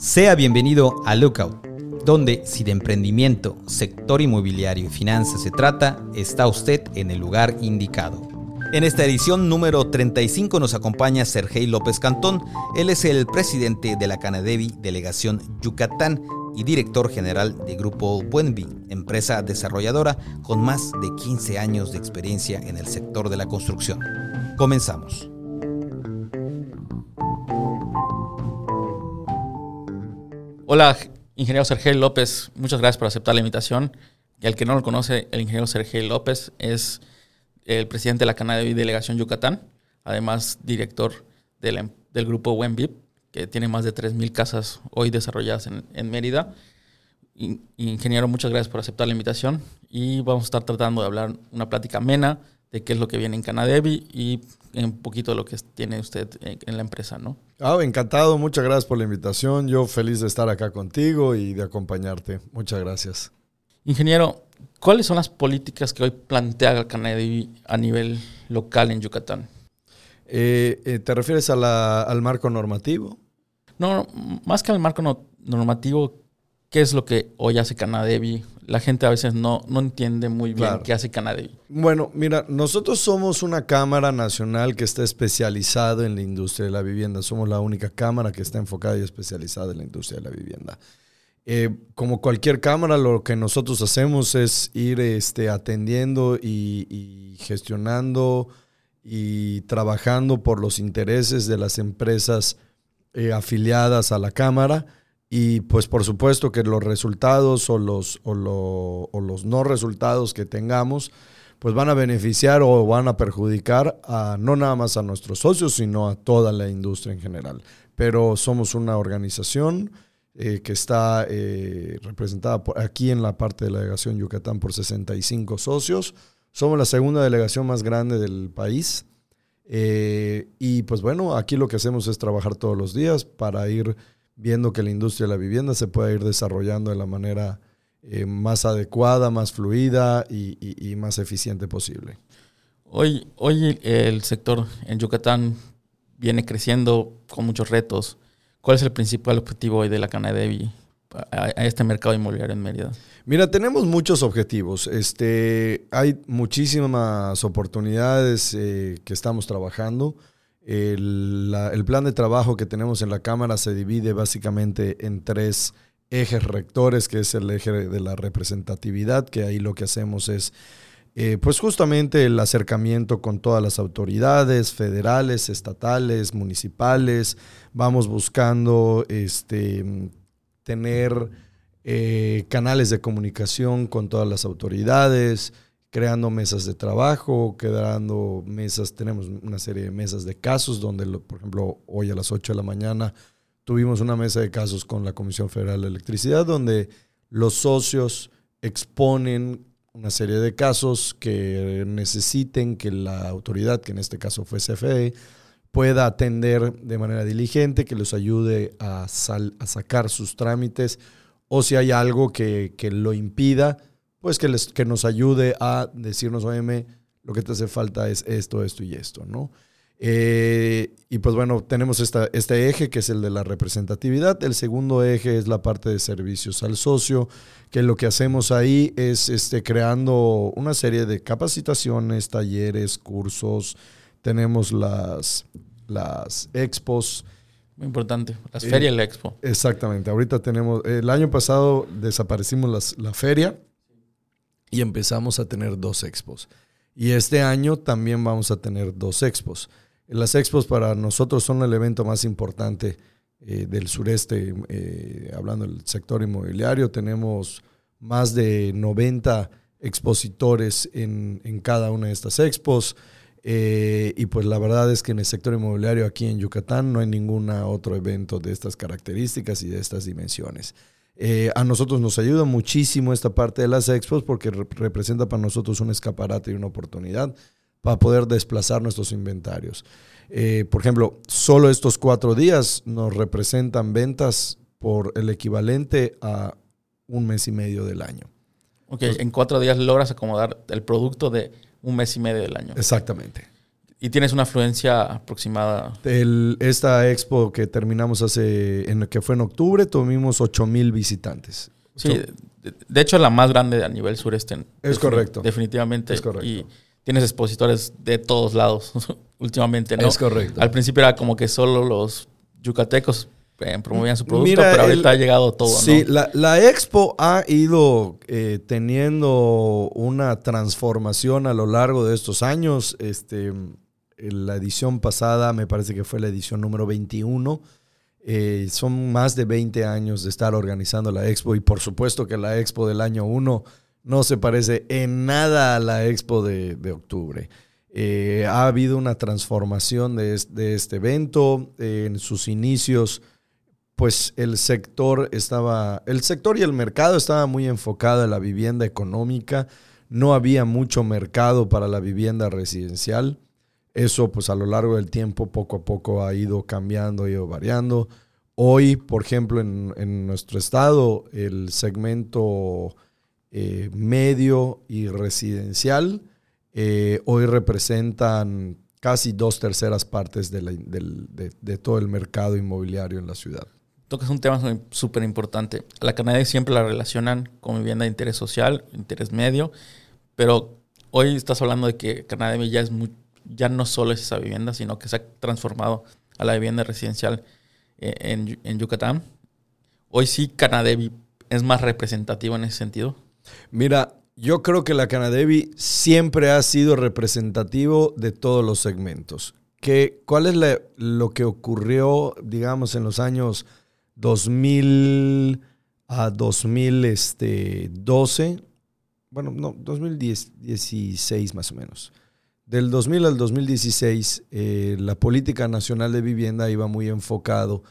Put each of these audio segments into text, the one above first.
Sea bienvenido a Lookout, donde si de emprendimiento, sector inmobiliario y finanzas se trata, está usted en el lugar indicado. En esta edición número 35 nos acompaña Sergei López Cantón. Él es el presidente de la Canadevi Delegación Yucatán y director general de Grupo Buenvi, empresa desarrolladora con más de 15 años de experiencia en el sector de la construcción. Comenzamos. Hola, ingeniero Sergio López. Muchas gracias por aceptar la invitación. Y al que no lo conoce, el ingeniero Sergio López es el presidente de la Canadevi Delegación Yucatán, además director del grupo WENVIP, que tiene más de 3.000 casas hoy desarrolladas en, Mérida. ingeniero, muchas gracias por aceptar la invitación y vamos a estar tratando de hablar una plática amena de qué es lo que viene en Canadevi y un poquito de lo que tiene usted en la empresa, ¿no? Ah, encantado, muchas gracias por la invitación. Yo feliz de estar acá contigo y de acompañarte. Muchas gracias. Ingeniero, ¿cuáles son las políticas que hoy plantea Canadevi a nivel local en Yucatán? Eh, eh, ¿Te refieres al marco normativo? No, más que al marco normativo, ¿qué es lo que hoy hace Canadevi la gente a veces no, no entiende muy bien qué hace Canadevi. Bueno, mira, nosotros somos una cámara nacional que está especializada en la industria de la vivienda. Somos la única cámara que está enfocada y especializada en la industria de la vivienda. Eh, como cualquier cámara, lo que nosotros hacemos es ir este, atendiendo y, gestionando y trabajando por los intereses de las empresas eh, afiliadas a la cámara y pues por supuesto que los resultados o los, o, los no resultados que tengamos, pues van a beneficiar o van a perjudicar no nada más a nuestros socios, sino a toda la industria en general. Pero somos una organización eh, que está eh, representada por, aquí en la parte de la delegación Yucatán por 65 socios. Somos la segunda delegación más grande del país. Eh, y pues bueno, aquí lo que hacemos es trabajar todos los días para ir viendo que la industria de la vivienda se pueda ir desarrollando de la manera eh, más adecuada, más fluida y, más eficiente posible. Hoy, hoy el sector en Yucatán viene creciendo con muchos retos. ¿Cuál es el principal objetivo hoy de la Canadevi a, a este mercado inmobiliario en Mérida? Mira, tenemos muchos objetivos. Este, hay muchísimas oportunidades eh, que estamos trabajando. El, plan de trabajo que tenemos en la Cámara se divide básicamente en tres ejes rectores, que es el eje de la representatividad, que ahí lo que hacemos es, eh, pues justamente el acercamiento con todas las autoridades federales, estatales, municipales. Vamos buscando este, tener eh, canales de comunicación con todas las autoridades, creando mesas de trabajo, creando mesas, tenemos una serie de mesas de casos donde, por ejemplo, hoy a las 8 de la mañana tuvimos una mesa de casos con la Comisión Federal de Electricidad donde los socios exponen una serie de casos que necesiten que la autoridad, que en este caso fue CFE, pueda atender de manera diligente, que los ayude a, a sacar sus trámites o si hay algo que, que lo impida, pues que, les, que nos ayude a decirnos, oye, lo que te hace falta es esto, esto y esto, ¿no? Eh, y pues bueno, tenemos esta, este eje que es el de la representatividad. El segundo eje es la parte de servicios al socio, que lo que hacemos ahí es este, creando una serie de capacitaciones, talleres, cursos. Tenemos las, las expos. Muy importante, las ferias y la expo. Exactamente, ahorita tenemos, el año pasado desaparecimos las, la feria y empezamos a tener dos expos. Y este año también vamos a tener dos expos. Las expos para nosotros son el evento más importante eh, del sureste, eh, hablando del sector inmobiliario. Tenemos más de 90 expositores en, en cada una de estas expos. Eh, y pues la verdad es que en el sector inmobiliario aquí en Yucatán no hay ningún otro evento de estas características y de estas dimensiones. Eh, a nosotros nos ayuda muchísimo esta parte de las expos porque representa para nosotros un escaparate y una oportunidad para poder desplazar nuestros inventarios. Eh, por ejemplo, solo estos cuatro días nos representan ventas por el equivalente a un mes y medio del año. Ok, en cuatro días logras acomodar el producto de un mes y medio del año. Exactamente. Y tienes una afluencia aproximada. El, esta expo que terminamos hace, en, que fue en octubre, tuvimos 8 mil visitantes. Sí, de, de hecho la más grande a nivel sureste. Es correcto. Definitivamente. Es correcto. Y tienes expositores de todos lados últimamente, ¿no? Es correcto. Al principio era como que solo los yucatecos eh, promovían su producto, Mira, pero ahorita el- ha llegado todo, Sí, ¿no? la, la expo ha ido eh, teniendo una transformación a lo largo de estos años. Este, la edición pasada me parece que fue la edición número 21. Eh, son más de 20 años de estar organizando la expo y por supuesto que la expo del año 1 no se parece en nada a la expo de, octubre. Eh, ha habido una transformación de este evento. Eh, en sus inicios, pues el sector estaba, el sector y el mercado estaba muy enfocado en la vivienda económica. No había mucho mercado para la vivienda residencial. Eso, pues a lo largo del tiempo, poco a poco ha ido cambiando, ha ido variando. Hoy, por ejemplo, en, en nuestro estado, el segmento eh, medio y residencial eh, hoy representan casi dos terceras partes de, la- del- de- de todo el mercado inmobiliario en la ciudad. Tocas un tema súper importante. La Canadá siempre la relacionan con vivienda de interés social, interés medio, pero hoy estás hablando de que Canadá ya, es muy- ya no solo es esa vivienda, sino que se ha transformado a la vivienda residencial eh, en, en Yucatán. Hoy sí Canadevi es más representativo en ese sentido. Mira, yo creo que la Canadevi siempre ha sido representativo de todos los segmentos. ¿Qué, ¿Cuál es lo que ocurrió, digamos, en los años 2000 a 2012? Bueno, no, 2016 más o menos. Del 2000 al 2016, eh, la política nacional de vivienda iba muy enfocado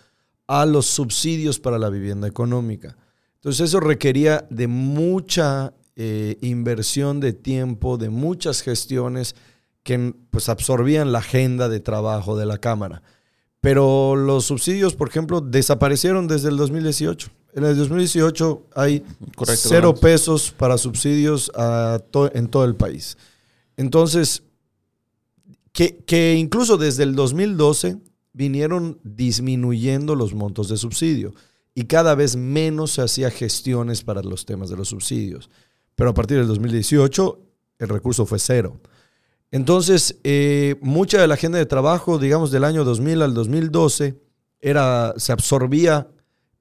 a los subsidios para la vivienda económica. Entonces eso requería de mucha eh, inversión de tiempo, de muchas gestiones que pues absorbían la agenda de trabajo de la Cámara. Pero los subsidios, por ejemplo, desaparecieron desde el 2018. En el 2018 hay Correcto. cero pesos para subsidios a to- en todo el país. Entonces, que, incluso desde el 2012 vinieron disminuyendo los montos de subsidio y cada vez menos se hacía gestiones para los temas de los subsidios. Pero a partir del 2018 el recurso fue cero. Entonces, eh, mucha de la agenda de trabajo, digamos, del año 2000 al 2012, era, se absorbía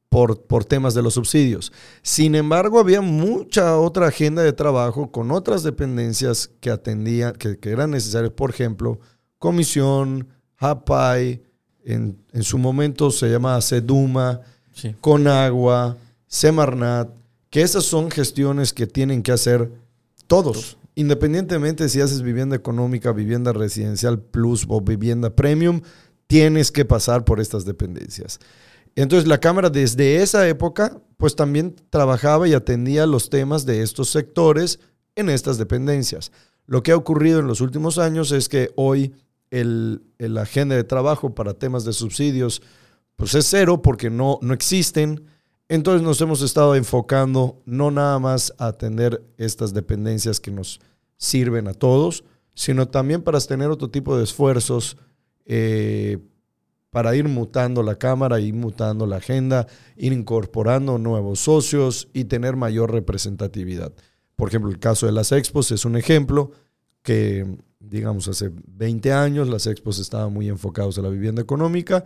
por, por temas de los subsidios. Sin embargo, había mucha otra agenda de trabajo con otras dependencias que atendían, que, que eran necesarias. Por ejemplo, comisión, HAPAI, en, en su momento se llamaba SEDUMA, Sí. Conagua, Semarnat, que esas son gestiones que tienen que hacer todos, independientemente si haces vivienda económica, vivienda residencial plus o vivienda premium, tienes que pasar por estas dependencias. Entonces la Cámara desde esa época, pues también trabajaba y atendía los temas de estos sectores en estas dependencias. Lo que ha ocurrido en los últimos años es que hoy el, el agenda de trabajo para temas de subsidios pues es cero porque no, no existen. Entonces nos hemos estado enfocando no nada más a atender estas dependencias que nos sirven a todos, sino también para tener otro tipo de esfuerzos eh, para ir mutando la cámara, ir mutando la agenda, ir incorporando nuevos socios y tener mayor representatividad. Por ejemplo, el caso de las expos es un ejemplo que, digamos, hace 20 años las expos estaban muy enfocados a la vivienda económica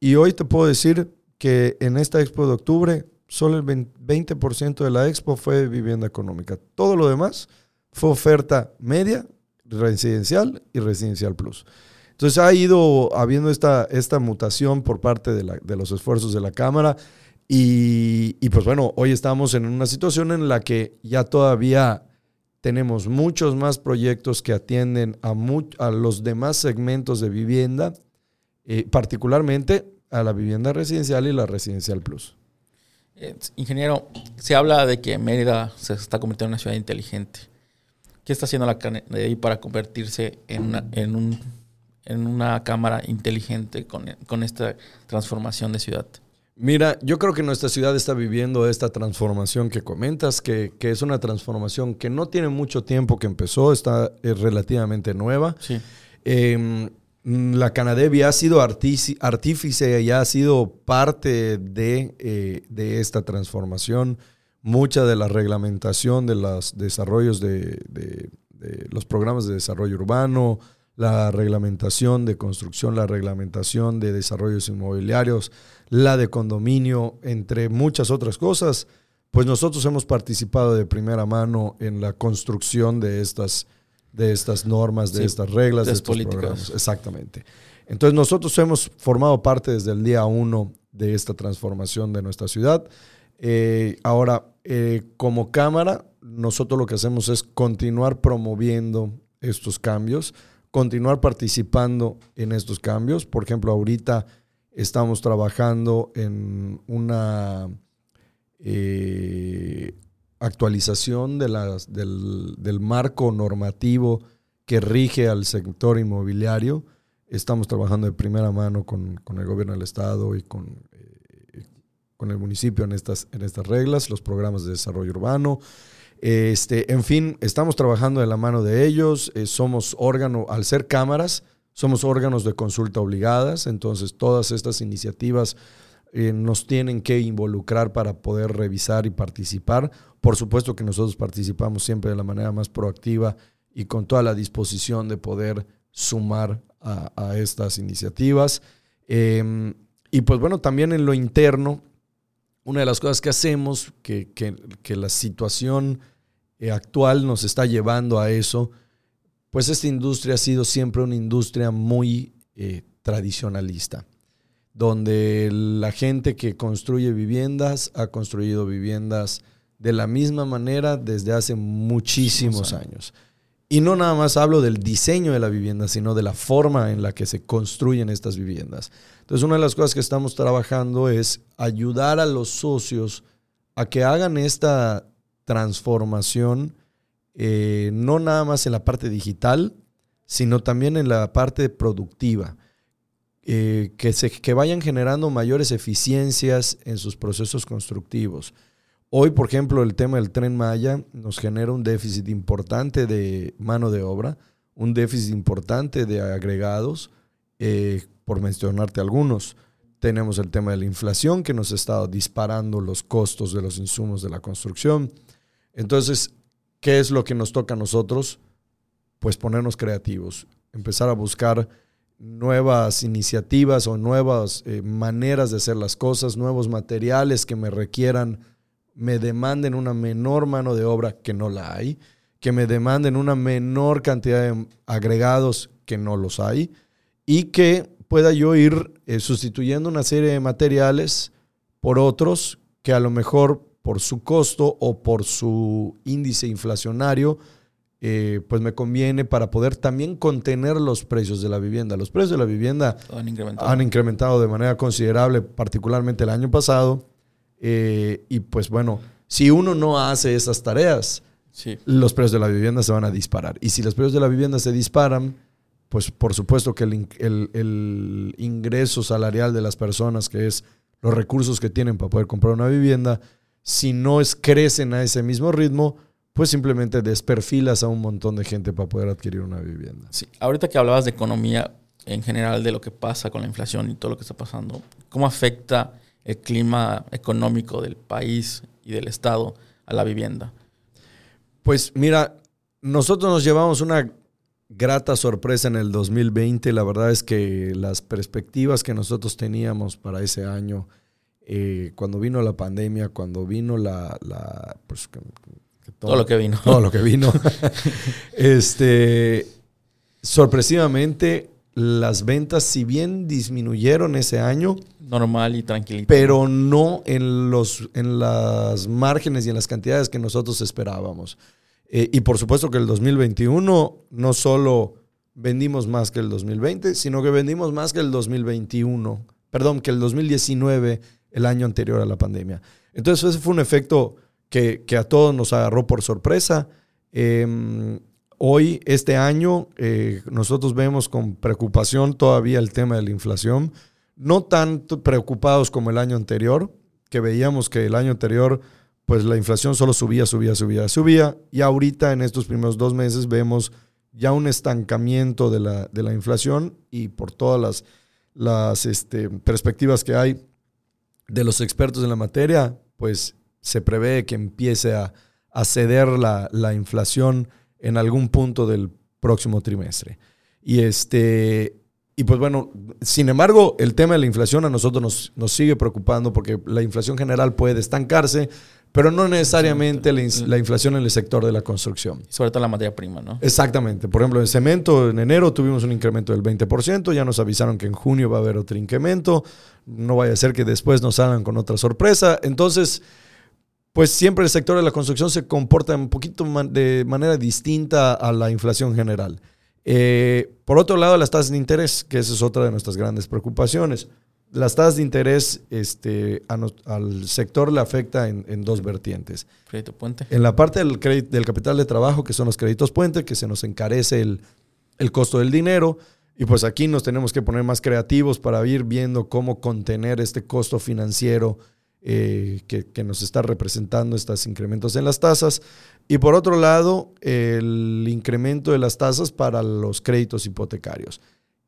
y hoy te puedo decir que en esta expo de octubre solo el 20% de la expo fue vivienda económica. Todo lo demás fue oferta media, residencial y residencial plus. Entonces ha ido habiendo esta, esta mutación por parte de, la- de los esfuerzos de la Cámara y, pues bueno, hoy estamos en una situación en la que ya todavía tenemos muchos más proyectos que atienden a, los demás segmentos de vivienda, eh, particularmente a la vivienda residencial y la residencial plus. Eh, ingeniero, se habla de que Mérida se está convirtiendo en una ciudad inteligente. ¿Qué está haciendo la Canadá para convertirse en una, en un, en una cámara inteligente con, con esta transformación de ciudad? Mira, yo creo que nuestra ciudad está viviendo esta transformación que comentas, que, que es una transformación que no tiene mucho tiempo que empezó, está es relativamente nueva. Sí. Em, la Canadevi ha sido artífice y ha sido parte de, eh, de, esta transformación. Mucha de la reglamentación de los desarrollos de, de, los programas de desarrollo urbano, la reglamentación de construcción, la reglamentación de desarrollos inmobiliarios, la de condominio, entre muchas otras cosas, pues nosotros hemos participado de primera mano en la construcción de estas, de estas normas, de estas reglas, de, estos políticas. programas. Exactamente. Entonces nosotros hemos formado parte desde el día uno de esta transformación de nuestra ciudad. Eh, ahora, eh, como Cámara, nosotros lo que hacemos es continuar promoviendo estos cambios, continuar participando en estos cambios. Por ejemplo, ahorita estamos trabajando en una eh, actualización del, marco normativo que rige al sector inmobiliario. Estamos trabajando de primera mano con, el gobierno del Estado y con, eh, con el municipio en estas, en estas reglas, los programas de desarrollo urbano. Este, en fin, estamos trabajando de la mano de ellos. Eh, somos órgano, al ser cámaras, somos órganos de consulta obligadas. Entonces, todas estas iniciativas eh, nos tienen que involucrar para poder revisar y participar. Por supuesto que nosotros participamos siempre de la manera más proactiva y con toda la disposición de poder sumar a, estas iniciativas. Em, y pues bueno, también en lo interno, una de las cosas que hacemos, que, la situación eh, actual nos está llevando a eso, pues esta industria ha sido siempre una industria muy eh, tradicionalista donde la gente que construye viviendas ha construido viviendas de la misma manera desde hace muchísimos años. Y no nada más hablo del diseño de la vivienda, sino de la forma en la que se construyen estas viviendas. Entonces, una de las cosas que estamos trabajando es ayudar a los socios a que hagan esta transformación, eh, no nada más en la parte digital, sino también en la parte productiva. Eh, que, se, que vayan generando mayores eficiencias en sus procesos constructivos. Hoy, por ejemplo, el tema del tren Maya nos genera un déficit importante de mano de obra, un déficit importante de agregados, eh, por mencionarte algunos. Tenemos el tema de la inflación que nos está disparando los costos de los insumos de la construcción. Entonces, ¿qué es lo que nos toca a nosotros? Pues ponernos creativos, empezar a buscar nuevas iniciativas o nuevas eh, maneras de hacer las cosas, nuevos materiales que me requieran, me demanden una menor mano de obra que no la hay, que me demanden una menor cantidad de agregados que no los hay y que pueda yo ir eh, sustituyendo una serie de materiales por otros que a lo mejor por su costo o por su índice inflacionario eh, pues me conviene para poder también contener los precios de la vivienda. Los precios de la vivienda han incrementado, de manera considerable, particularmente el año pasado. Eh, y pues bueno, si uno no hace esas tareas, los precios de la vivienda se van a disparar. Y si los precios de la vivienda se disparan, pues por supuesto que el, el ingreso salarial de las personas, que es los recursos que tienen para poder comprar una vivienda, si no es, crecen a ese mismo ritmo, pues simplemente desperfilas a un montón de gente para poder adquirir una vivienda. Sí, ahorita que hablabas de economía en general, de lo que pasa con la inflación y todo lo que está pasando, ¿cómo afecta el clima económico del país y del Estado a la vivienda? Pues mira, nosotros nos llevamos una grata sorpresa en el 2020. La verdad es que las perspectivas que nosotros teníamos para ese año, eh, cuando vino la pandemia, cuando vino la, la pues, todo, lo que vino. Todo lo que vino. este, sorpresivamente, las ventas, si bien disminuyeron ese año. Normal y tranquilito. Pero no en, los, en las márgenes y en las cantidades que nosotros esperábamos. Eh, y por supuesto que el 2021 no solo vendimos más que el 2020, sino que vendimos más que el 2021. Perdón, que el 2019, el año anterior a la pandemia. Entonces, ese fue un efecto que, a todos nos agarró por sorpresa. Em, hoy, este año, eh, nosotros vemos con preocupación todavía el tema de la inflación, no tan preocupados como el año anterior, que veíamos que el año anterior, pues la inflación solo subía, subía, subía, subía, y ahorita en estos primeros dos meses vemos ya un estancamiento de la, de la inflación y por todas las, las este, perspectivas que hay de los expertos en la materia, pues se prevé que empiece a, ceder la, la, inflación en algún punto del próximo trimestre. Y, este, y pues bueno, sin embargo, el tema de la inflación a nosotros nos, nos sigue preocupando porque la inflación general puede estancarse, pero no necesariamente la, inflación en el sector de la construcción. sobre todo la materia prima, ¿no? Exactamente. Por ejemplo, en cemento, en enero tuvimos un incremento del 20%, ya nos avisaron que en junio va a haber otro incremento, no vaya a ser que después nos salgan con otra sorpresa. Entonces, pues siempre el sector de la construcción se comporta un poquito de manera distinta a la inflación general. Eh, por otro lado, las tasas de interés, que esa es otra de nuestras grandes preocupaciones las tasas de interés este, al sector le afecta en, dos vertientes. Crédito puente. En la parte del, del capital de trabajo, que son los créditos puente, que se nos encarece el, costo del dinero. Y pues aquí nos tenemos que poner más creativos para ir viendo cómo contener este costo financiero eh, que, nos está representando estos incrementos en las tasas. Y por otro lado, el incremento de las tasas para los créditos hipotecarios,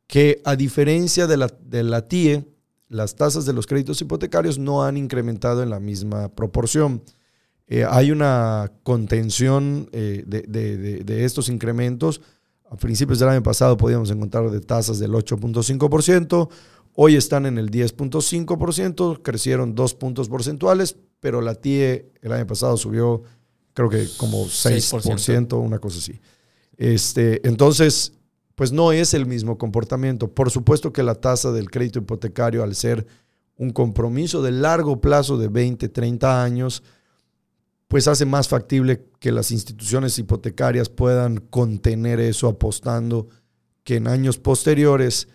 que a diferencia de la, de la TIE, las tasas de los créditos hipotecarios no han incrementado en la misma proporción. Eh, hay una contención eh, de, estos incrementos. A principios del año pasado podíamos encontrar de tasas del 8.5%, hoy están en el 10.5%, crecieron dos puntos porcentuales, pero la TIE el año pasado subió creo que como 6%, 6%. una cosa así. Este, entonces, pues no es el mismo comportamiento. Por supuesto que la tasa del crédito hipotecario, al ser un compromiso de largo plazo de 20, 30 años, pues hace más factible que las instituciones hipotecarias puedan contener eso apostando que en años posteriores,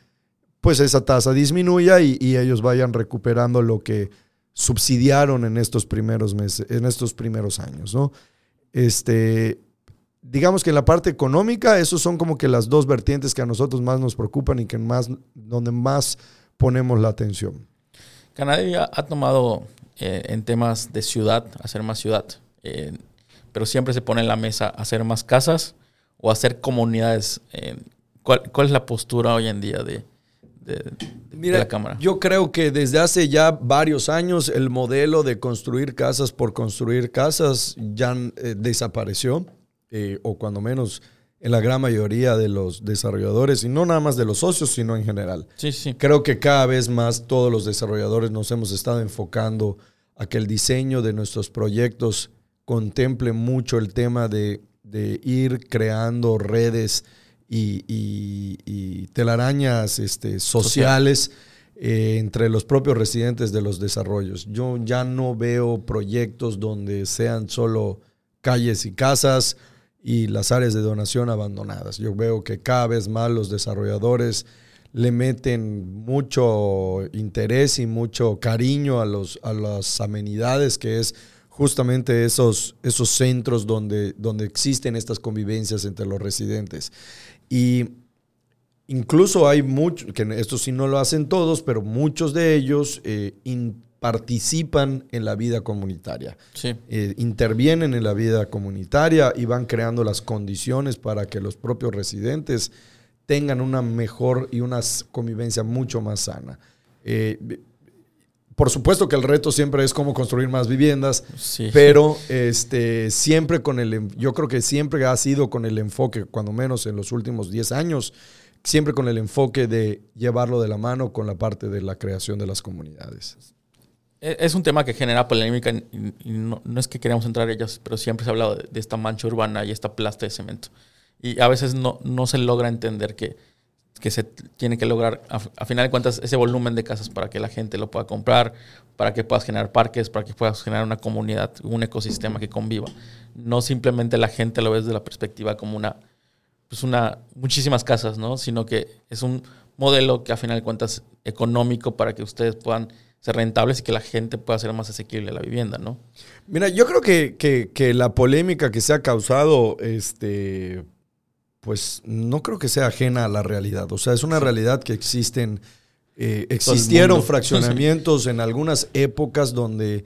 pues esa tasa disminuya y, ellos vayan recuperando lo que subsidiaron en estos primeros meses, en estos primeros años, ¿no? Este, digamos que en la parte económica, esos son como que las dos vertientes que a nosotros más nos preocupan y que más, donde más ponemos la atención. Canadá ha tomado eh, en temas de ciudad, hacer más ciudad, eh, pero siempre se pone en la mesa hacer más casas o hacer comunidades. Eh, ¿cuál, es la postura hoy en día de, la Cámara? Yo creo que desde hace ya varios años el modelo de construir casas por construir casas ya desapareció. Eh, o cuando menos en la gran mayoría de los desarrolladores, y no nada más de los socios, sino en general. Sí, sí. Creo que cada vez más todos los desarrolladores nos hemos estado enfocando a que el diseño de nuestros proyectos contemple mucho el tema de, ir creando redes y, telarañas este, sociales. Eh, entre los propios residentes de los desarrollos. Yo ya no veo proyectos donde sean solo calles y casas y las áreas de donación abandonadas. Yo veo que cada vez más los desarrolladores le meten mucho interés y mucho cariño a, los, a las amenidades que es justamente esos, esos centros donde, donde existen estas convivencias entre los residentes. Y incluso hay muchos, que esto sí no lo hacen todos, pero muchos de ellos eh, participan en la vida comunitaria, eh, intervienen en la vida comunitaria y van creando las condiciones para que los propios residentes tengan una mejor y una convivencia mucho más sana. Eh, por supuesto que el reto siempre es cómo construir más viviendas, pero este, siempre con el, yo creo que siempre ha sido con el enfoque, cuando menos en los últimos 10 años, siempre con el enfoque de llevarlo de la mano con la parte de la creación de las comunidades. E, es un tema que genera polémica y, no, es que queramos entrar en ellas, pero siempre se ha hablado de, esta mancha urbana y esta plasta de cemento. Y a veces no, no se logra entender que, que se tiene que lograr, a, final de cuentas, ese volumen de casas para que la gente lo pueda comprar, para que puedas generar parques, para que puedas generar una comunidad, un ecosistema que conviva. No simplemente la gente lo ve desde la perspectiva como una, pues una, muchísimas casas, ¿no? Sino que es un modelo que a final de cuentas económico para que ustedes puedan ser rentables y que la gente pueda ser más asequible la vivienda, ¿no? Mira, yo creo que, la polémica que se ha causado, este, pues no creo que sea ajena a la realidad. O sea, es una realidad que existen, eh, existieron fraccionamientos en algunas épocas donde,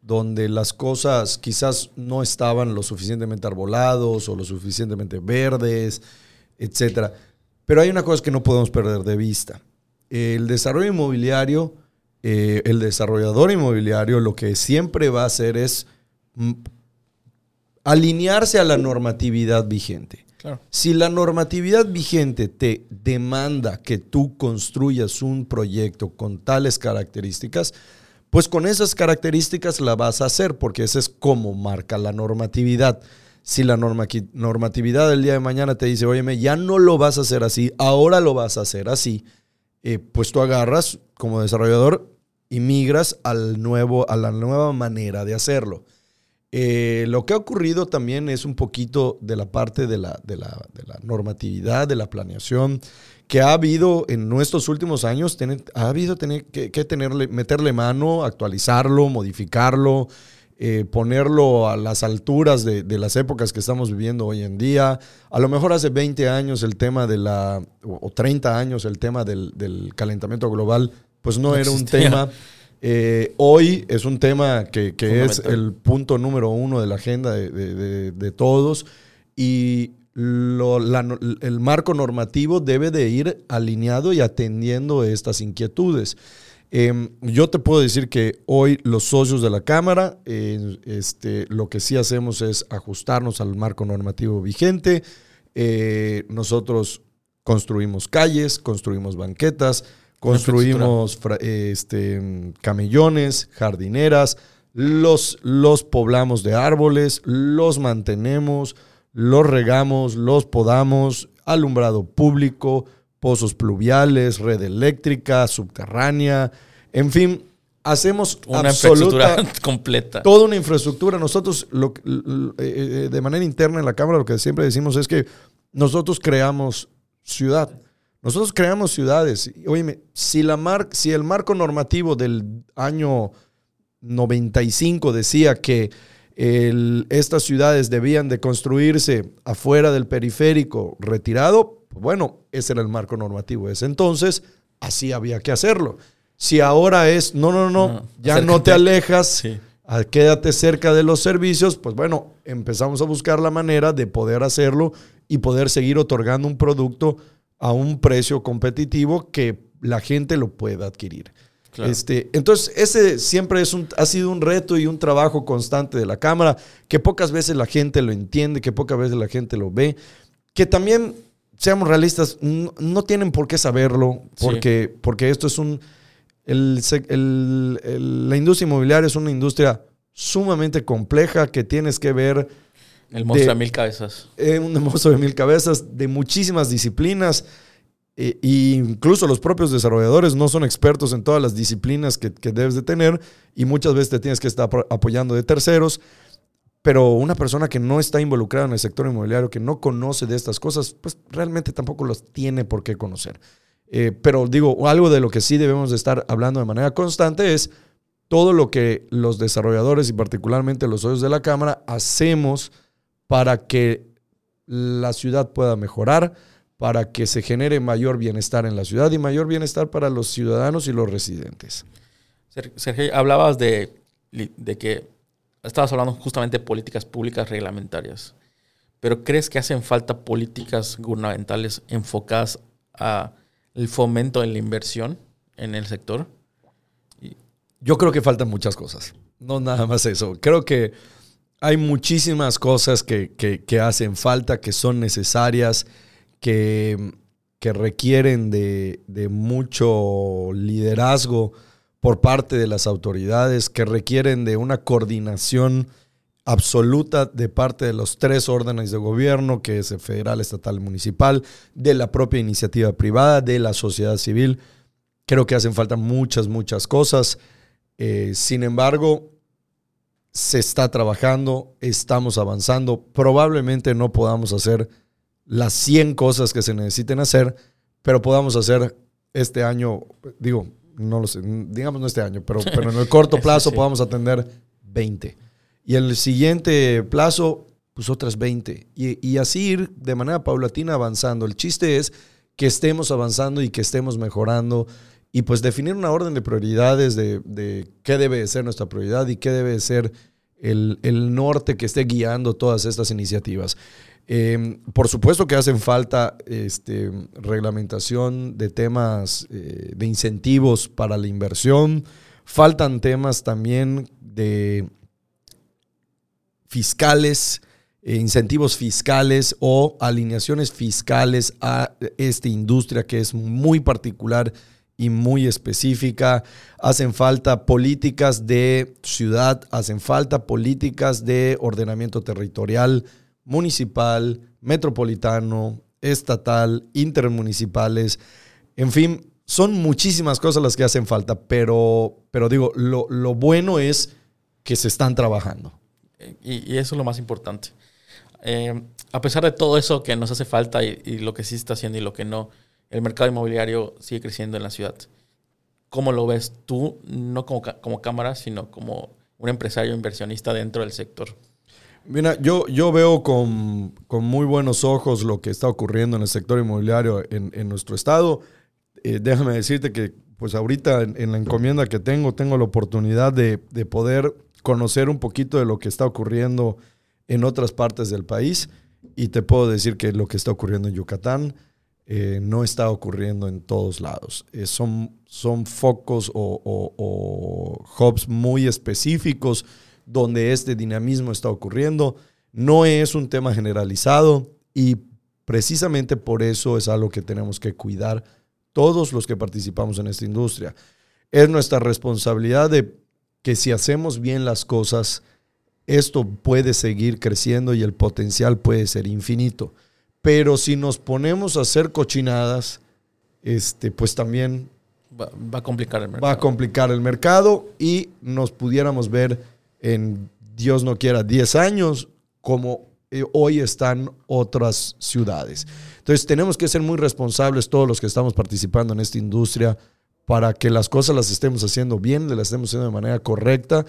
donde las cosas quizás no estaban lo suficientemente arbolados o lo suficientemente verdes. etcétera. Pero hay una cosa que no podemos perder de vista. El desarrollo inmobiliario, eh, el desarrollador inmobiliario lo que siempre va a hacer es mm, alinearse a la normatividad vigente. Si la normatividad vigente te demanda que tú construyas un proyecto con tales características, pues con esas características la vas a hacer, porque ese es como marca la normatividad. Si la normatividad del día de mañana te dice, óyeme, ya no lo vas a hacer así, ahora lo vas a hacer así, eh, pues tú agarras como desarrollador y migras al nuevo, a la nueva manera de hacerlo. Eh, lo que ha ocurrido también es un poquito de la parte de la, de la, normatividad, de la planeación, que ha habido en nuestros últimos años, ha habido tener, que, tenerle, meterle mano, actualizarlo, modificarlo, eh, ponerlo a las alturas de, las épocas que estamos viviendo hoy en día. A lo mejor hace 20 años el tema de la, o 30 años el tema del, calentamiento global, pues no, era un tema eh, hoy es un tema que, es el punto número uno de la agenda de, todos y el marco normativo debe de ir alineado y atendiendo estas inquietudes. Em, yo te puedo decir que hoy los socios de la Cámara, este, lo que sí hacemos es ajustarnos al marco normativo vigente. Eh, nosotros construimos calles, construimos banquetas, Construimos este, camellones, jardineras, los, los poblamos de árboles, los mantenemos, los regamos, los podamos, alumbrado público, pozos pluviales, red eléctrica, subterránea, en fin, hacemos una infraestructura completa. Toda una infraestructura. Nosotros, lo, eh, eh, de manera interna en la Cámara, lo que siempre decimos es que nosotros creamos ciudad. Nosotros creamos ciudades. Oye, si, la mar, si el marco normativo del año 95 decía que estas ciudades debían de construirse afuera del periférico retirado, pues bueno, ese era el marco normativo. Ese entonces, así había que hacerlo. Si ahora es, no, no, no, ya no te alejas, quédate cerca de los servicios, pues bueno, empezamos a buscar la manera de poder hacerlo y poder seguir otorgando un producto a un precio competitivo que la gente lo pueda adquirir. Este, entonces, ese siempre es un, ha sido un reto y un trabajo constante de la Cámara, que pocas veces la gente lo entiende, que pocas veces la gente lo ve, que también, seamos realistas, no, tienen por qué saberlo, porque, porque esto es un... El, la industria inmobiliaria es una industria sumamente compleja que tienes que ver el monstruo de, mil cabezas. Eh, un monstruo de mil cabezas, de muchísimas disciplinas. e incluso los propios desarrolladores no son expertos en todas las disciplinas que, debes de tener y muchas veces te tienes que estar apoyando de terceros. Pero una persona que no está involucrada en el sector inmobiliario, que no conoce de estas cosas, pues realmente tampoco las tiene por qué conocer. Eh, pero digo, algo de lo que sí debemos de estar hablando de manera constante es todo lo que los desarrolladores y particularmente los socios de la Cámara hacemos para que la ciudad pueda mejorar, para que se genere mayor bienestar en la ciudad y mayor bienestar para los ciudadanos y los residentes. Sergio, hablabas de, que estabas hablando justamente de políticas públicas reglamentarias, pero ¿crees que hacen falta políticas gubernamentales enfocadas a el fomento de la inversión en el sector? Yo creo que faltan muchas cosas, no nada más eso. Creo que hay muchísimas cosas que, hacen falta, que son necesarias, que, que requieren de, mucho liderazgo por parte de las autoridades, que requieren de una coordinación absoluta de parte de los tres órdenes de gobierno, que es el federal, estatal municipal, de la propia iniciativa privada, de la sociedad civil. Creo que hacen falta muchas, muchas cosas. Eh, sin embargo, se está trabajando, estamos avanzando. Probablemente no podamos hacer las 100 cosas que se necesiten hacer, pero podamos hacer este año, digo, no lo sé, digamos no este año, pero, pero en el corto plazo podamos atender 20. Y en el siguiente plazo, pues otras 20. Y, y así ir de manera paulatina avanzando. El chiste es que estemos avanzando y que estemos mejorando y pues definir una orden de prioridades de, qué debe ser nuestra prioridad y qué debe ser el, el norte que esté guiando todas estas iniciativas. Eh, por supuesto que hacen falta este, reglamentación de temas eh, de incentivos para la inversión. Faltan temas también de fiscales, eh, incentivos fiscales o alineaciones fiscales a esta industria que es muy particular y muy específica. Hacen falta políticas de ciudad, hacen falta políticas de ordenamiento territorial municipal, metropolitano, estatal, intermunicipales, en fin, son muchísimas cosas las que hacen falta, pero, pero digo, lo, bueno es que se están trabajando. Y, eso es lo más importante. Eh, a pesar de todo eso que nos hace falta y, lo que sí está haciendo y lo que no, el mercado inmobiliario sigue creciendo en la ciudad. ¿Cómo lo ves tú, no como, como cámara, sino como un empresario inversionista dentro del sector? Mira, yo, yo veo con, muy buenos ojos lo que está ocurriendo en el sector inmobiliario en, nuestro estado. Eh, déjame decirte que pues ahorita en, la encomienda que tengo, tengo la oportunidad de, poder conocer un poquito de lo que está ocurriendo en otras partes del país y te puedo decir que lo que está ocurriendo en Yucatán eh, no está ocurriendo en todos lados. Eh, son, son focos o, o hubs muy específicos donde este dinamismo está ocurriendo. No es un tema generalizado y precisamente por eso es algo que tenemos que cuidar todos los que participamos en esta industria. Es nuestra responsabilidad de que si hacemos bien las cosas, esto puede seguir creciendo y el potencial puede ser infinito. Pero si nos ponemos a hacer cochinadas, este, pues también va, va, a complicar el mercado. Va a complicar el mercado y nos pudiéramos ver en Dios no quiera 10 años como eh, hoy están otras ciudades. Entonces tenemos que ser muy responsables todos los que estamos participando en esta industria para que las cosas las estemos haciendo bien, las estemos haciendo de manera correcta,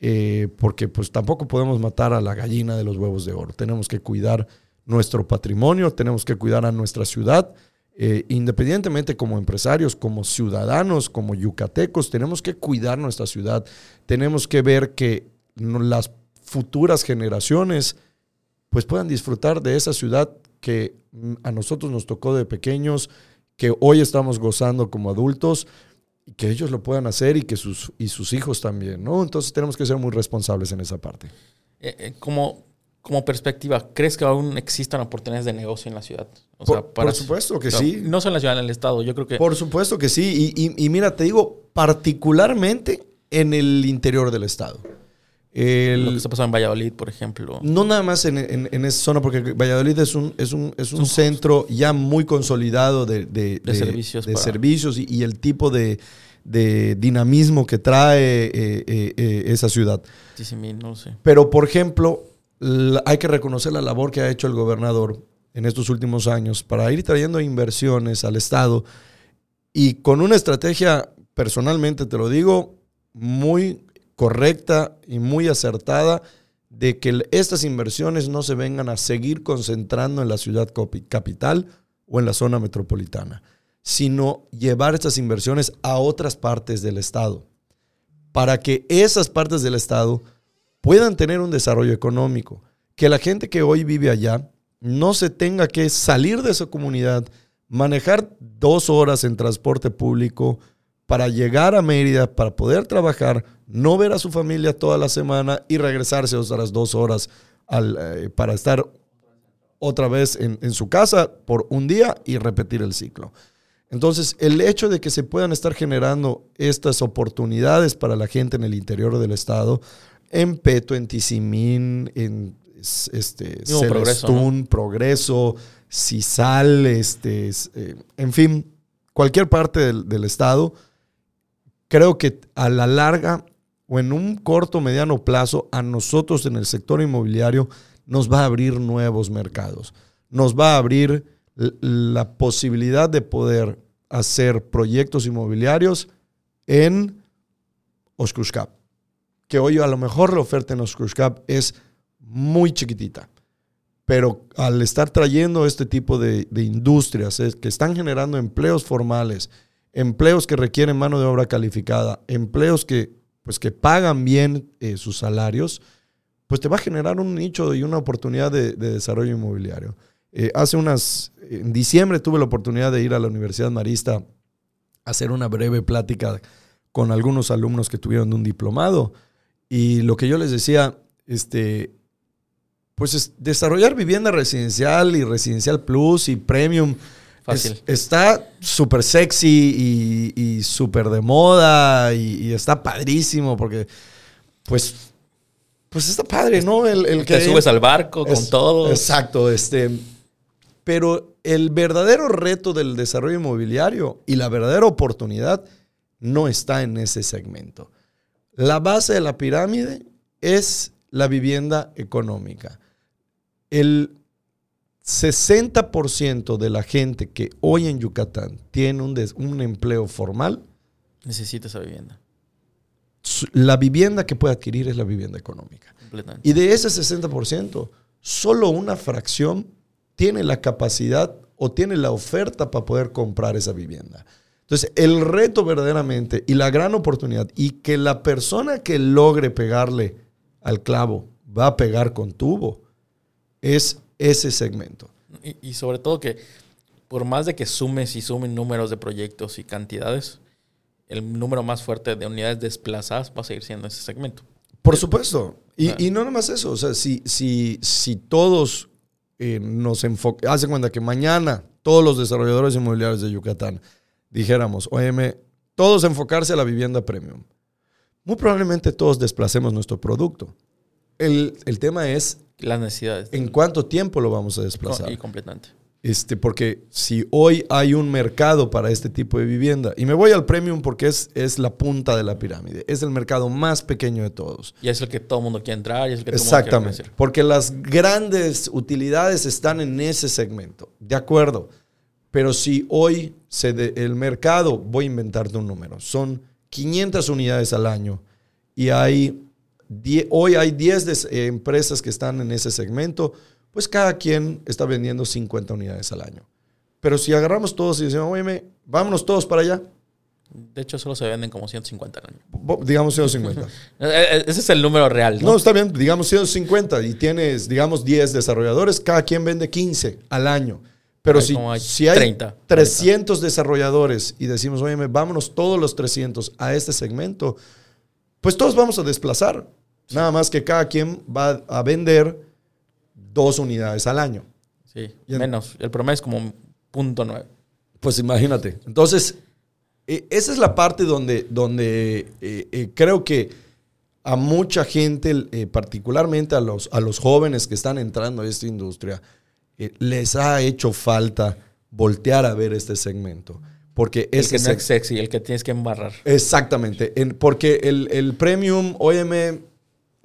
eh, porque pues tampoco podemos matar a la gallina de los huevos de oro. Tenemos que cuidar nuestro patrimonio, tenemos que cuidar a nuestra ciudad. Eh, independientemente como empresarios, como ciudadanos, como yucatecos, tenemos que cuidar nuestra ciudad, tenemos que ver que las futuras generaciones pues puedan disfrutar de esa ciudad que a nosotros nos tocó de pequeños, que hoy estamos gozando como adultos, y que ellos lo puedan hacer y que sus, y sus hijos también, ¿no? Entonces tenemos que ser muy responsables en esa parte. Eh, eh, como, como perspectiva, ¿crees que aún existan oportunidades de negocio en la ciudad? por, supuesto que sí. No solo en la ciudad, en el estado, yo creo que... Por supuesto que sí, y, y mira, te digo, particularmente en el interior del estado. El, lo que está pasando en Valladolid, por ejemplo. No nada más en, en, esa zona, porque Valladolid es un, es un, es un centro ya muy consolidado de, de, servicios, de servicios y, el tipo de, dinamismo que trae eh, eh, eh, esa ciudad. no sé. Pero, por ejemplo, hay que reconocer la labor que ha hecho el gobernador en estos últimos años para ir trayendo inversiones al Estado. Y con una estrategia, personalmente te lo digo, muy correcta y muy acertada de que estas inversiones no se vengan a seguir concentrando en la ciudad capital o en la zona metropolitana, sino llevar estas inversiones a otras partes del Estado, para que esas partes del Estado puedan tener un desarrollo económico, que la gente que hoy vive allá no se tenga que salir de esa comunidad, manejar dos horas en transporte público para llegar a Mérida, para poder trabajar, no ver a su familia toda la semana y regresarse otras dos horas eh, para estar otra vez en, su casa por un día y repetir el ciclo. Entonces, el hecho de que se puedan estar generando estas oportunidades para la gente en el interior del estado, en Peto, en Tizimín, en este, Celestún, Progreso, Cisal, este, eh, en fin, cualquier parte del, del estado, creo que a la larga o en un corto mediano plazo a nosotros en el sector inmobiliario nos va a abrir nuevos mercados. Nos va a abrir la posibilidad de poder hacer proyectos inmobiliarios en Oscushcap. Que hoy a lo mejor la oferta en Oscushcap es muy chiquitita. Pero al estar trayendo este tipo de, de industrias que están generando empleos formales, empleos que requieren mano de obra calificada, empleos que pues que pagan bien eh, sus salarios, pues te va a generar un nicho y una oportunidad de, desarrollo inmobiliario. Eh, hace unas, en diciembre tuve la oportunidad de ir a la Universidad Marista a hacer una breve plática con algunos alumnos que tuvieron de un diplomado. Y lo que yo les decía, este, pues es desarrollar vivienda residencial y residencial plus y premium. está súper sexy y, súper de moda y, está padrísimo porque, pues, pues está padre, ¿no? El, el que subes al barco con todo. Exacto, este. Pero el verdadero reto del desarrollo inmobiliario y la verdadera oportunidad no está en ese segmento. La base de la pirámide es la vivienda económica. El 60% de la gente que hoy en Yucatán tiene un, un empleo formal necesita esa vivienda la vivienda que puede adquirir es la vivienda económica. Y de ese 60%, solo una fracción tiene la capacidad o tiene la oferta para poder comprar esa vivienda. Entonces, el reto verdaderamente y la gran oportunidad y que la persona que logre pegarle al clavo va a pegar con tubo es ese segmento. Y, y sobre todo que por más de que sumes y sumen números de proyectos y cantidades, el número más fuerte de unidades desplazadas va a seguir siendo ese segmento. Por supuesto. Y, ah. y no nomás eso. O sea, si, si, si todos eh, nos enfocamos, hace cuenta que mañana todos los desarrolladores inmobiliarios de Yucatán dijéramos, oye, todos enfocarse a la vivienda premium. Muy probablemente todos desplacemos nuestro producto. El, el tema es... Las necesidades. ¿En cuánto tiempo lo vamos a desplazar? Y completamente. Este, porque si hoy hay un mercado para este tipo de vivienda, y me voy al premium porque es, es la punta de la pirámide, es el mercado más pequeño de todos. Y es el que todo el mundo quiere entrar, y es el que todo el mundo quiere porque las grandes utilidades están en ese segmento, de acuerdo. Pero si hoy se el mercado, voy a inventarte un número, son 500 unidades al año y hay hoy hay 10 empresas que están en ese segmento, pues cada quien está vendiendo 50 unidades al año. Pero si agarramos todos y decimos, oye, vámonos todos para allá. De hecho, solo se venden como 150 al año. Digamos 150. E, e, ese es el número real. ¿no? no, está bien, digamos 150 y tienes, digamos, 10 desarrolladores, cada quien vende 15 al año. Pero si, hay, si hay 300 desarrolladores y decimos, oye, vámonos todos los 300 a este segmento, pues todos vamos a desplazar. Nada más que cada quien va a vender dos unidades al año. Sí, menos. El promedio es como punto nueve. Pues imagínate. Entonces, e, esa es la parte donde, donde eh, eh, creo que a mucha gente, eh, particularmente a los, a los jóvenes que están entrando a esta industria, les ha hecho falta voltear a ver este segmento. Porque el que no es sexy, el que tienes que embarrar. Exactamente. porque el, el premium, óyeme,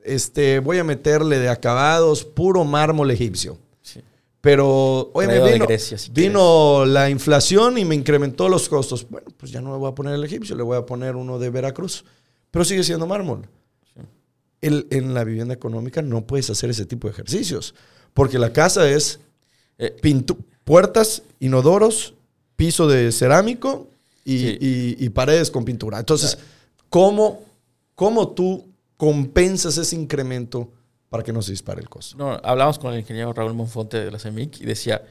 este, voy a meterle de acabados puro mármol egipcio. Pero, oye, vino, vino la inflación y me incrementó los costos. Bueno, pues ya no me voy a poner el egipcio, le voy a poner uno de Veracruz. Pero sigue siendo mármol. en la vivienda económica no puedes hacer ese tipo de ejercicios. Porque la casa es eh, puertas, inodoros, piso de cerámico y, paredes con pintura. Entonces, ¿cómo, ¿cómo tú compensas ese incremento para que no se dispare el costo. No, hablamos con el ingeniero Raúl Monfonte de la CEMIC y decía,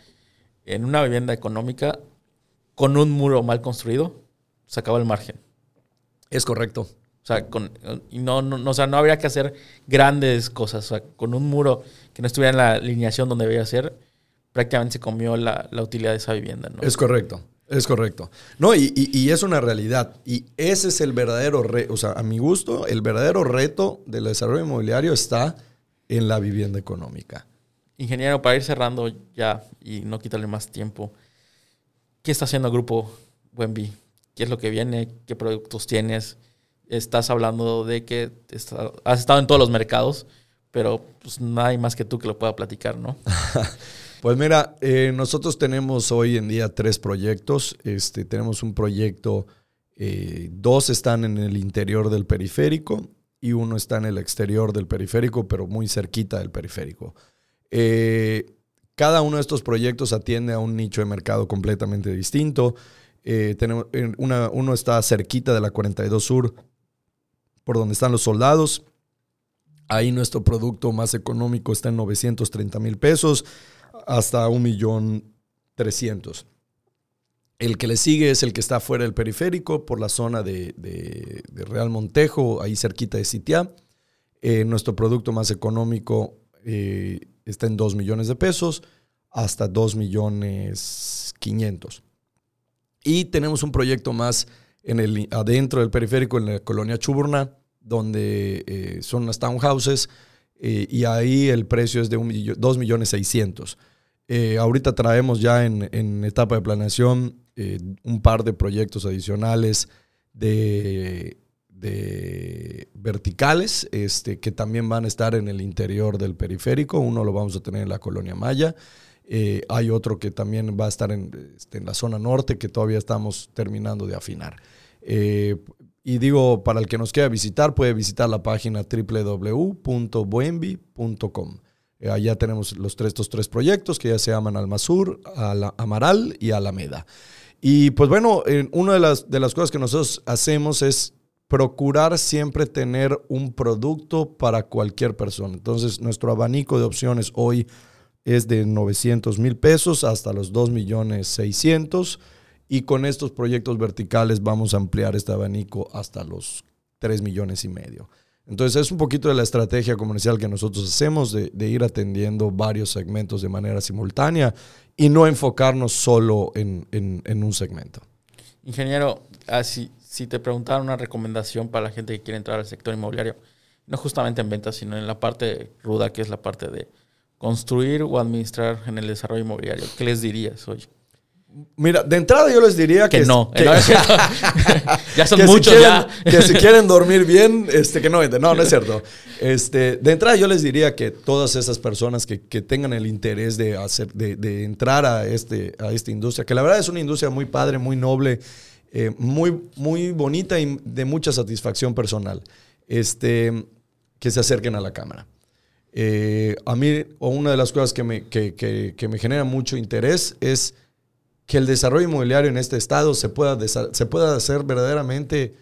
en una vivienda económica, con un muro mal construido, se acaba el margen. Es correcto. O sea, con, y no, no, o sea, no habría que hacer grandes cosas. O sea, con un muro que no estuviera en la alineación donde debía ser, prácticamente se comió la, la utilidad de esa vivienda. ¿no? Es correcto. Es correcto. No, y, es una realidad. Y ese es el verdadero reto, o sea, a mi gusto, el verdadero reto del desarrollo inmobiliario está en la vivienda económica. Ingeniero, para ir cerrando ya y no quitarle más tiempo, ¿qué está haciendo el grupo Buenbi? ¿Qué es lo que viene? ¿Qué productos tienes? Estás hablando de que has estado en todos los mercados, pero pues nadie más que tú que lo pueda platicar, ¿no? Pues mira, eh, nosotros tenemos hoy en día tres proyectos. Este, tenemos un proyecto, eh, dos están en el interior del periférico y uno está en el exterior del periférico, pero muy cerquita del periférico. Eh, cada uno de estos proyectos atiende a un nicho de mercado completamente distinto. tenemos uno está cerquita de la 42 Sur, por donde están los soldados. Ahí nuestro producto más económico está en 930 mil pesos hasta un millón trescientos. El que le sigue es el que está fuera del periférico, por la zona de, Real Montejo, ahí cerquita de Sitiá. Eh, nuestro producto más económico eh, está en 2 millones de pesos hasta 2 millones 500. Y tenemos un proyecto más en el, adentro del periférico, en la colonia Chuburná, donde eh, son las townhouses, y ahí el precio es de 2 millones 600. Ahorita traemos ya en, etapa de planeación eh, un par de proyectos adicionales de, verticales este, que también van a estar en el interior del periférico. Uno lo vamos a tener en la colonia Maya. Eh, hay otro que también va a estar en, este, en, la zona norte que todavía estamos terminando de afinar. Eh, y digo, para el que nos quiera visitar, puede visitar la página www.buenvi.com. allá tenemos los tres, estos tres proyectos que ya se llaman Almasur, Amaral y Alameda. Y pues bueno, una de las, de las cosas que nosotros hacemos es procurar siempre tener un producto para cualquier persona. Entonces, nuestro abanico de opciones hoy es de 900 mil pesos hasta los 2 millones 600 y con estos proyectos verticales vamos a ampliar este abanico hasta los 3 millones y medio. Entonces es un poquito de la estrategia comercial que nosotros hacemos de, ir atendiendo varios segmentos de manera simultánea y no enfocarnos solo en, un segmento. Ingeniero, así, ah, si te preguntara una recomendación para la gente que quiere entrar al sector inmobiliario, no justamente en ventas, sino en la parte ruda, que es la parte de construir o administrar en el desarrollo inmobiliario, ¿qué les dirías hoy? Mira, de entrada yo les diría que, que no. ya son muchos ya. que si quieren dormir bien, este, que no No, no es cierto. Este, de entrada yo les diría que todas esas personas que, tengan el interés de hacer, de, entrar a este, a esta industria, que la verdad es una industria muy padre, muy noble, eh, muy, muy bonita y de mucha satisfacción personal, este, que se acerquen a la cámara. Eh, a mí, o una de las cosas que me, que, que me genera mucho interés es que el desarrollo inmobiliario en este estado se pueda, se pueda hacer verdaderamente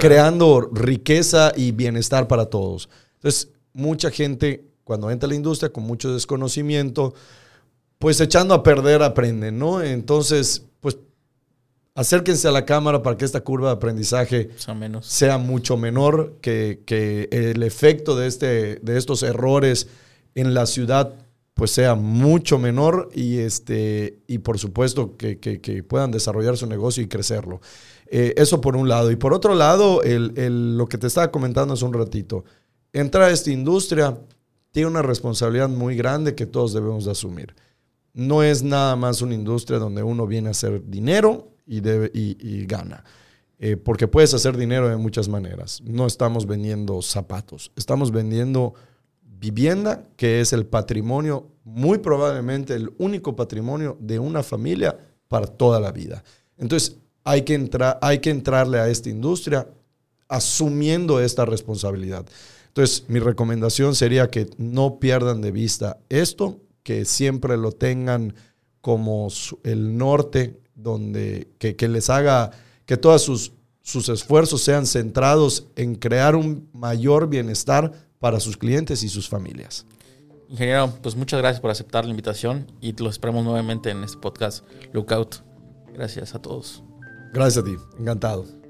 creando riqueza y bienestar para todos. Entonces, mucha gente cuando entra a la industria con mucho desconocimiento, pues echando a perder aprenden, ¿no? Entonces, pues acérquense a la cámara para que esta curva de aprendizaje sea, mucho menor, que, que, el efecto de, este, de estos errores en la ciudad pues sea mucho menor y, este, y por supuesto que, puedan desarrollar su negocio y crecerlo. Eh, eso por un lado. Y por otro lado, el, lo que te estaba comentando hace un ratito, entrar a esta industria tiene una responsabilidad muy grande que todos debemos de asumir. No es nada más una industria donde uno viene a hacer dinero y, debe, y, gana. Eh, porque puedes hacer dinero de muchas maneras. No estamos vendiendo zapatos, estamos vendiendo vivienda, que es el patrimonio, muy probablemente el único patrimonio de una familia para toda la vida. Entonces, hay que, entrar, hay que entrarle a esta industria asumiendo esta responsabilidad. Entonces, mi recomendación sería que no pierdan de vista esto, que siempre lo tengan como el norte, donde que, les haga que todos sus, sus esfuerzos sean centrados en crear un mayor bienestar para sus clientes y sus familias. Ingeniero, pues muchas gracias por aceptar la invitación y lo esperamos nuevamente en este podcast Lookout. Gracias a todos. Gracias a ti, encantado.